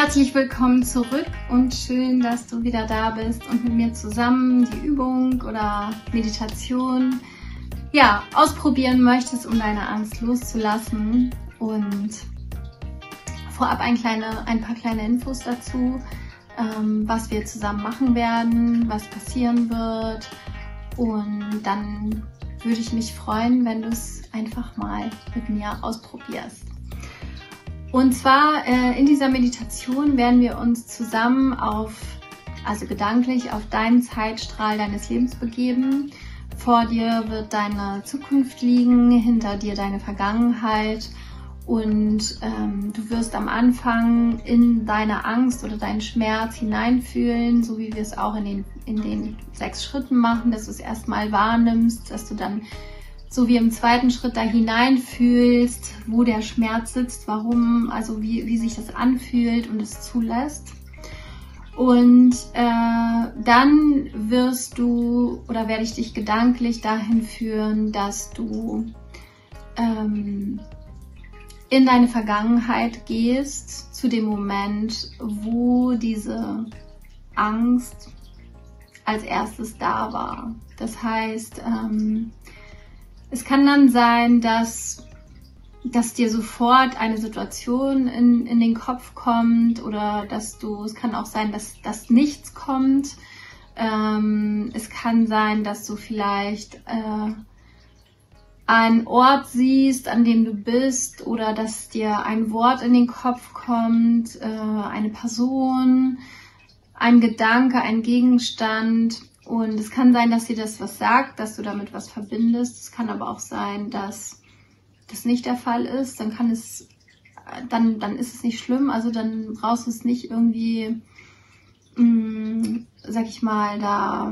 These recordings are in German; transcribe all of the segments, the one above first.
Herzlich willkommen zurück und schön, dass du wieder da bist und mit mir zusammen die Übung oder Meditation ja, ausprobieren möchtest, um deine Angst loszulassen. Und vorab ein, kleine, ein paar kleine Infos dazu, ähm, was wir zusammen machen werden, was passieren wird. Und dann würde ich mich freuen, wenn du es einfach mal mit mir ausprobierst. Und zwar äh, in dieser Meditation werden wir uns zusammen auf, also gedanklich auf deinen Zeitstrahl deines Lebens begeben. Vor dir wird deine Zukunft liegen, hinter dir deine Vergangenheit und ähm, du wirst am Anfang in deine Angst oder deinen Schmerz hineinfühlen, so wie wir es auch in den, in den sechs Schritten machen, dass du es erstmal wahrnimmst, dass du dann so wie im zweiten Schritt da hineinfühlst, wo der Schmerz sitzt, warum, also wie, wie sich das anfühlt und es zulässt. Und äh, dann wirst du oder werde ich dich gedanklich dahin führen, dass du ähm, in deine Vergangenheit gehst, zu dem Moment, wo diese Angst als erstes da war. Das heißt, ähm, es kann dann sein, dass, dass dir sofort eine Situation in, in den Kopf kommt oder dass du, es kann auch sein, dass, dass nichts kommt. Ähm, es kann sein, dass du vielleicht äh, einen Ort siehst, an dem du bist oder dass dir ein Wort in den Kopf kommt, äh, eine Person, ein Gedanke, ein Gegenstand und es kann sein, dass dir das was sagt, dass du damit was verbindest. Es kann aber auch sein, dass das nicht der Fall ist. Dann kann es, dann, dann ist es nicht schlimm. Also dann brauchst du es nicht irgendwie, mh, mm, sag ich mal, da,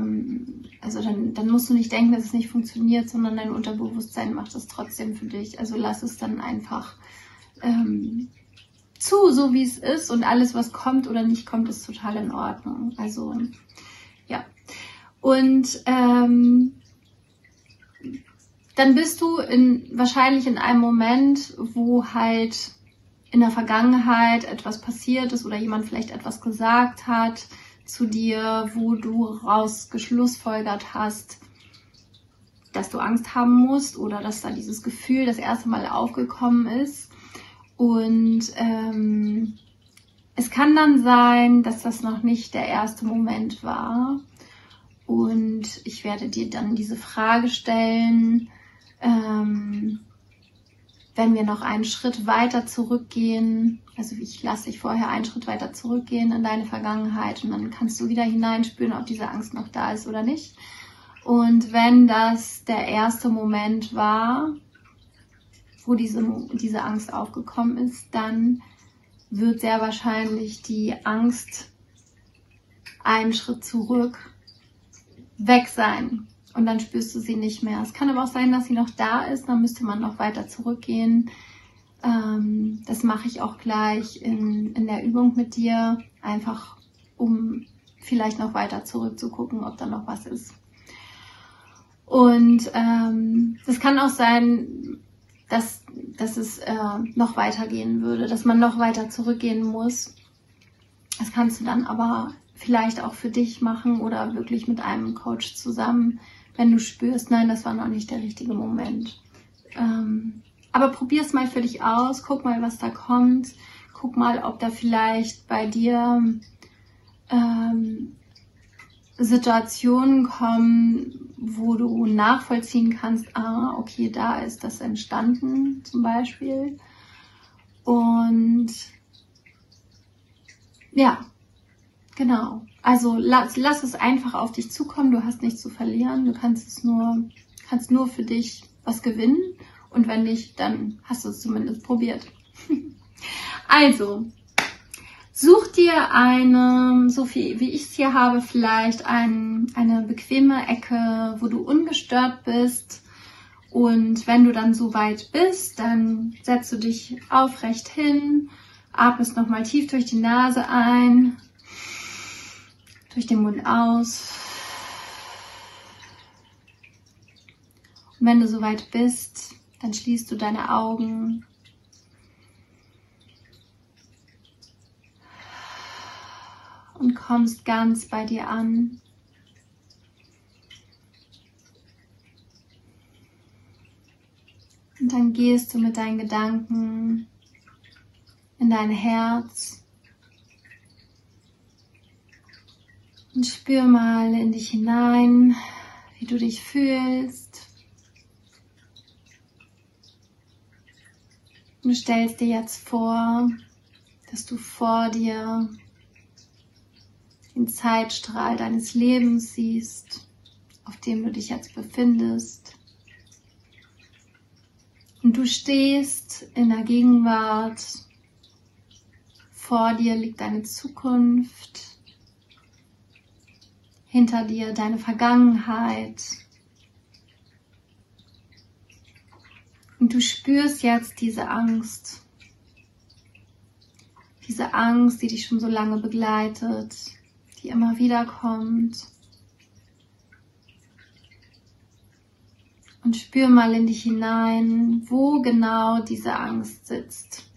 also dann, dann musst du nicht denken, dass es nicht funktioniert, sondern dein Unterbewusstsein macht es trotzdem für dich. Also lass es dann einfach ähm, zu, so wie es ist. Und alles, was kommt oder nicht kommt, ist total in Ordnung. Also. Und ähm, dann bist du in, wahrscheinlich in einem Moment, wo halt in der Vergangenheit etwas passiert ist oder jemand vielleicht etwas gesagt hat zu dir, wo du rausgeschlussfolgert hast, dass du Angst haben musst oder dass da dieses Gefühl das erste Mal aufgekommen ist. Und ähm, es kann dann sein, dass das noch nicht der erste Moment war, und ich werde dir dann diese Frage stellen, ähm, wenn wir noch einen Schritt weiter zurückgehen. Also ich lasse dich vorher einen Schritt weiter zurückgehen in deine Vergangenheit und dann kannst du wieder hineinspüren, ob diese Angst noch da ist oder nicht. Und wenn das der erste Moment war, wo diese, diese Angst aufgekommen ist, dann wird sehr wahrscheinlich die Angst einen Schritt zurück weg sein und dann spürst du sie nicht mehr. Es kann aber auch sein, dass sie noch da ist, dann müsste man noch weiter zurückgehen. Ähm, das mache ich auch gleich in, in der Übung mit dir, einfach um vielleicht noch weiter zurückzugucken, ob da noch was ist. Und ähm, kann auch sein, dass, dass es äh, noch weitergehen würde, dass man noch weiter zurückgehen muss. Das kannst du dann aber vielleicht auch für dich machen oder wirklich mit einem Coach zusammen, wenn du spürst, nein, das war noch nicht der richtige Moment. Ähm, aber probier es mal für dich aus, guck mal, was da kommt, guck mal, ob da vielleicht bei dir ähm, Situationen kommen, wo du nachvollziehen kannst, ah, okay, da ist das entstanden zum Beispiel. Und ja, Genau. Also lass, lass es einfach auf dich zukommen. Du hast nichts zu verlieren. Du kannst es nur, kannst nur für dich was gewinnen. Und wenn nicht, dann hast du es zumindest probiert. also, such dir eine, so viel wie ich es hier habe, vielleicht ein, eine bequeme Ecke, wo du ungestört bist. Und wenn du dann so weit bist, dann setzt du dich aufrecht hin, atmest nochmal tief durch die Nase ein durch den Mund aus. Und wenn du soweit bist, dann schließt du deine Augen. und kommst ganz bei dir an. Und dann gehst du mit deinen Gedanken in dein Herz und spür mal in dich hinein, wie du dich fühlst. Und du stellst dir jetzt vor, dass du vor dir den Zeitstrahl deines Lebens siehst, auf dem du dich jetzt befindest. Und du stehst in der Gegenwart. Vor dir liegt deine Zukunft. Hinter dir deine Vergangenheit. Und du spürst jetzt diese Angst. Diese Angst, die dich schon so lange begleitet, die immer wieder kommt. Und spür mal in dich hinein, wo genau diese Angst sitzt.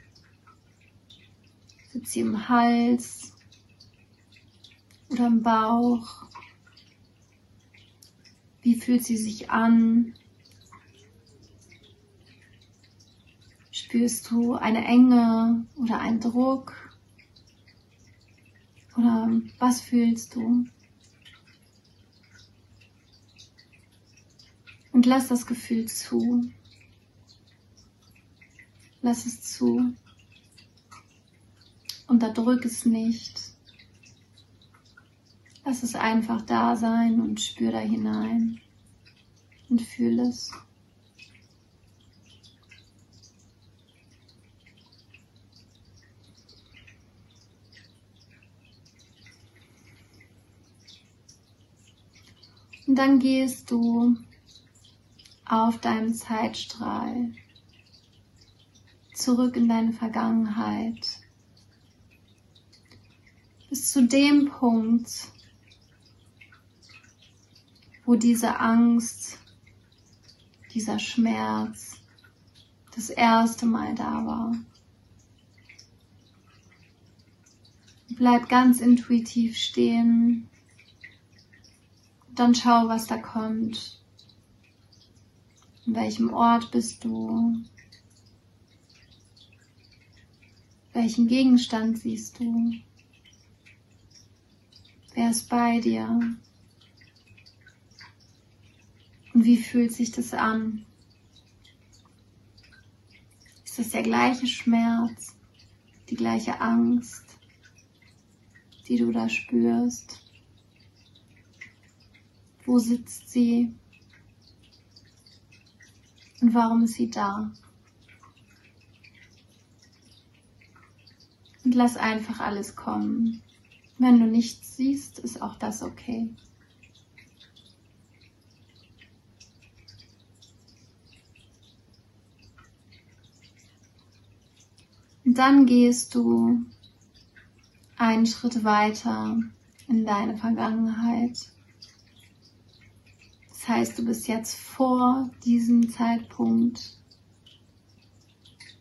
Sitzt sie im Hals oder im Bauch? Wie fühlt sie sich an? Spürst du eine Enge oder einen Druck? Oder was fühlst du? Und lass das Gefühl zu. Lass es zu. Unterdrück es nicht. Lass es einfach da sein und spür da hinein und fühl es. Und dann gehst du auf deinem Zeitstrahl zurück in deine Vergangenheit. Bis zu dem Punkt, wo diese Angst, dieser Schmerz das erste Mal da war. Bleib ganz intuitiv stehen dann schau, was da kommt. In welchem Ort bist du? Welchen Gegenstand siehst du? Wer ist bei dir? Und wie fühlt sich das an? Ist das der gleiche Schmerz, die gleiche Angst, die du da spürst? Wo sitzt sie? Und warum ist sie da? Und lass einfach alles kommen. Wenn du nichts siehst, ist auch das okay. Dann gehst du einen Schritt weiter in deine Vergangenheit. Das heißt, du bist jetzt vor diesem Zeitpunkt,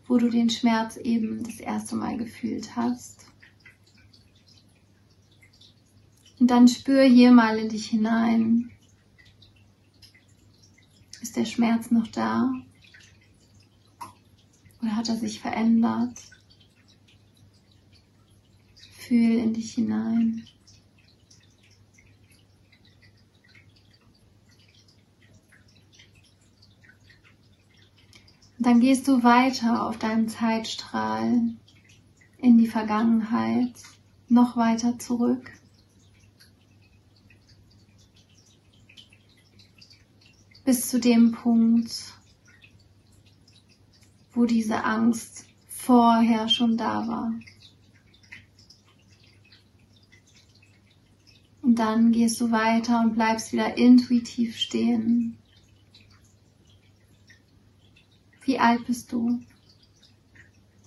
wo du den Schmerz eben das erste Mal gefühlt hast. Und dann spür hier mal in dich hinein. Ist der Schmerz noch da? Oder hat er sich verändert? Fühl in dich hinein. dann gehst du weiter auf deinem Zeitstrahl in die Vergangenheit, noch weiter zurück. Bis zu dem Punkt, wo diese Angst vorher schon da war. Und dann gehst du weiter und bleibst wieder intuitiv stehen. Wie alt bist du?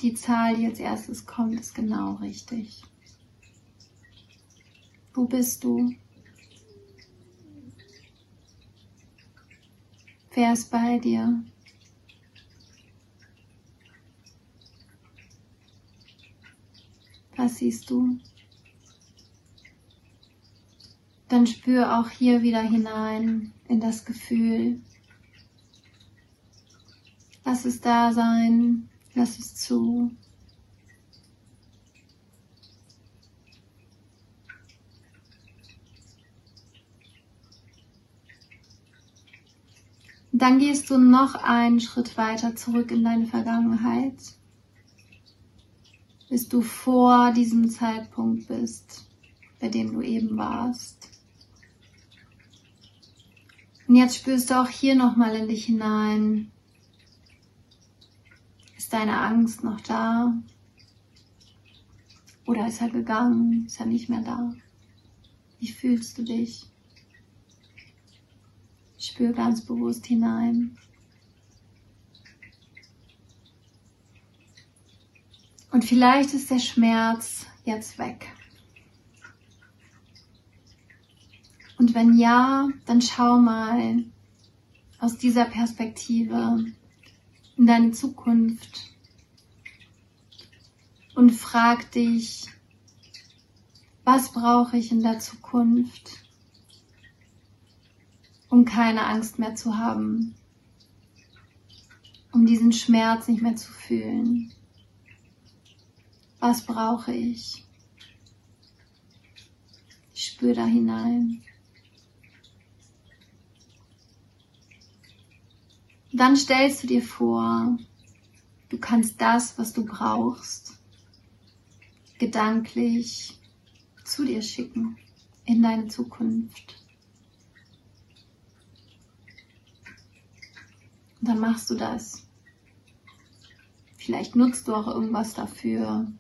Die Zahl, die als erstes kommt, ist genau richtig. Wo bist du? Wer ist bei dir? Was siehst du? Dann spür auch hier wieder hinein in das Gefühl. Lass es da sein, lass es zu. Dann gehst du noch einen Schritt weiter zurück in deine Vergangenheit, bis du vor diesem Zeitpunkt bist, bei dem du eben warst. Und jetzt spürst du auch hier nochmal in dich hinein. Ist deine Angst noch da? Oder ist er gegangen? Ist er nicht mehr da? Wie fühlst du dich? Spür ganz bewusst hinein. Und vielleicht ist der Schmerz jetzt weg. Und wenn ja, dann schau mal aus dieser Perspektive in deine Zukunft und frag dich, was brauche ich in der Zukunft? um keine Angst mehr zu haben, um diesen Schmerz nicht mehr zu fühlen. Was brauche ich? Ich spüre da hinein. Dann stellst du dir vor, du kannst das, was du brauchst, gedanklich zu dir schicken in deine Zukunft. Und dann machst du das. Vielleicht nutzt du auch irgendwas dafür.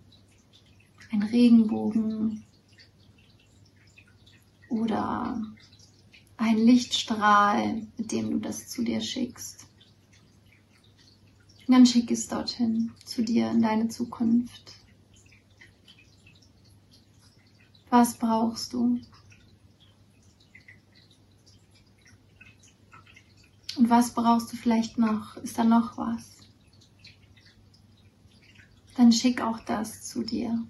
Ein Regenbogen oder ein Lichtstrahl, mit dem du das zu dir schickst. Und dann schick es dorthin, zu dir in deine Zukunft. Was brauchst du? Und was brauchst du vielleicht noch? Ist da noch was? Dann schick auch das zu dir.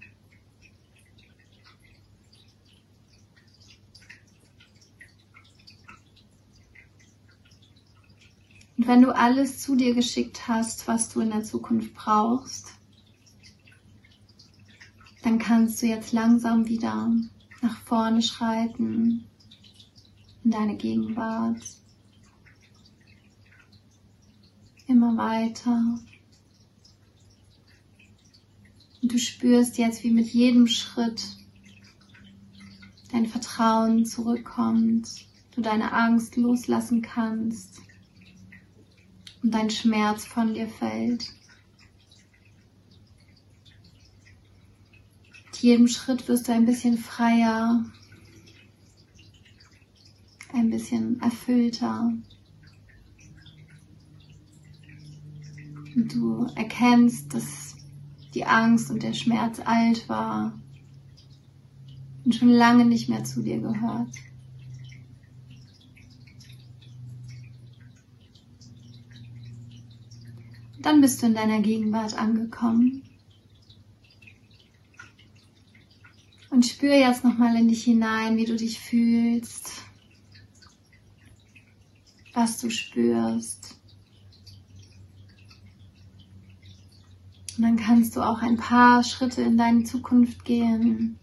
Und wenn du alles zu dir geschickt hast, was du in der Zukunft brauchst, dann kannst du jetzt langsam wieder nach vorne schreiten in deine Gegenwart immer weiter. Und du spürst jetzt, wie mit jedem Schritt dein Vertrauen zurückkommt, du deine Angst loslassen kannst und dein Schmerz von dir fällt. Mit jedem Schritt wirst du ein bisschen freier, ein bisschen erfüllter. Und du erkennst, dass die Angst und der Schmerz alt war und schon lange nicht mehr zu dir gehört. Dann bist du in deiner Gegenwart angekommen. Und spür jetzt nochmal in dich hinein, wie du dich fühlst, was du spürst. Und dann kannst du auch ein paar Schritte in deine Zukunft gehen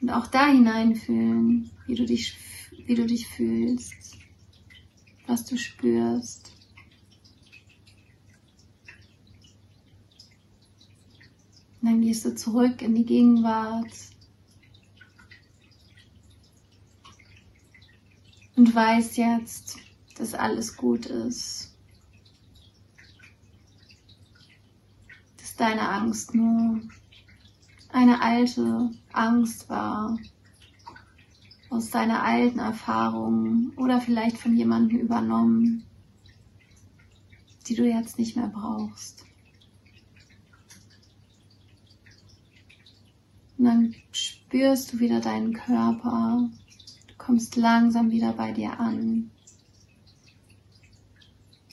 und auch da hineinfühlen, wie du dich, wie du dich fühlst, was du spürst. Und dann gehst du zurück in die Gegenwart und weißt jetzt, dass alles gut ist. deine Angst nur eine alte Angst war, aus deiner alten Erfahrung oder vielleicht von jemandem übernommen, die du jetzt nicht mehr brauchst. Und dann spürst du wieder deinen Körper, du kommst langsam wieder bei dir an,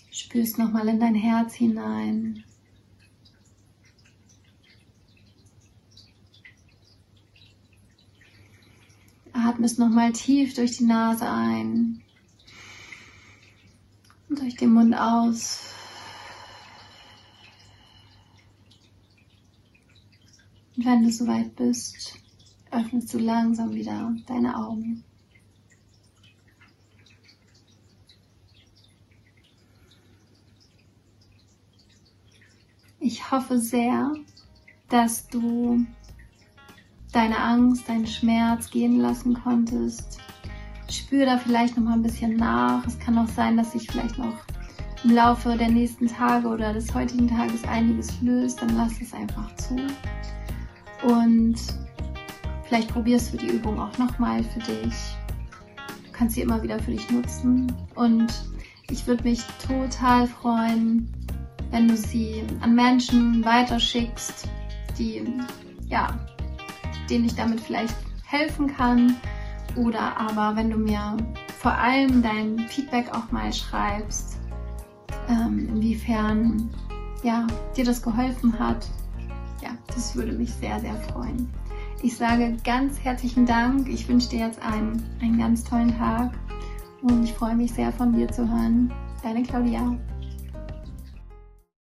spürst nochmal in dein Herz hinein. atmest nochmal tief durch die Nase ein und durch den Mund aus. Wenn du soweit bist, öffnest du langsam wieder deine Augen. Ich hoffe sehr, dass du deine Angst, deinen Schmerz gehen lassen konntest. Spür da vielleicht noch mal ein bisschen nach. Es kann auch sein, dass sich vielleicht noch im Laufe der nächsten Tage oder des heutigen Tages einiges löst. Dann lass es einfach zu. Und vielleicht probierst du die Übung auch noch mal für dich. Du kannst sie immer wieder für dich nutzen. Und ich würde mich total freuen, wenn du sie an Menschen weiterschickst, die ja denen ich damit vielleicht helfen kann. Oder aber wenn du mir vor allem dein Feedback auch mal schreibst, ähm, inwiefern ja, dir das geholfen hat. Das würde mich sehr, sehr freuen. Ich sage ganz herzlichen Dank. Ich wünsche dir jetzt einen, einen ganz tollen Tag und ich freue mich sehr von dir zu hören. Deine Claudia.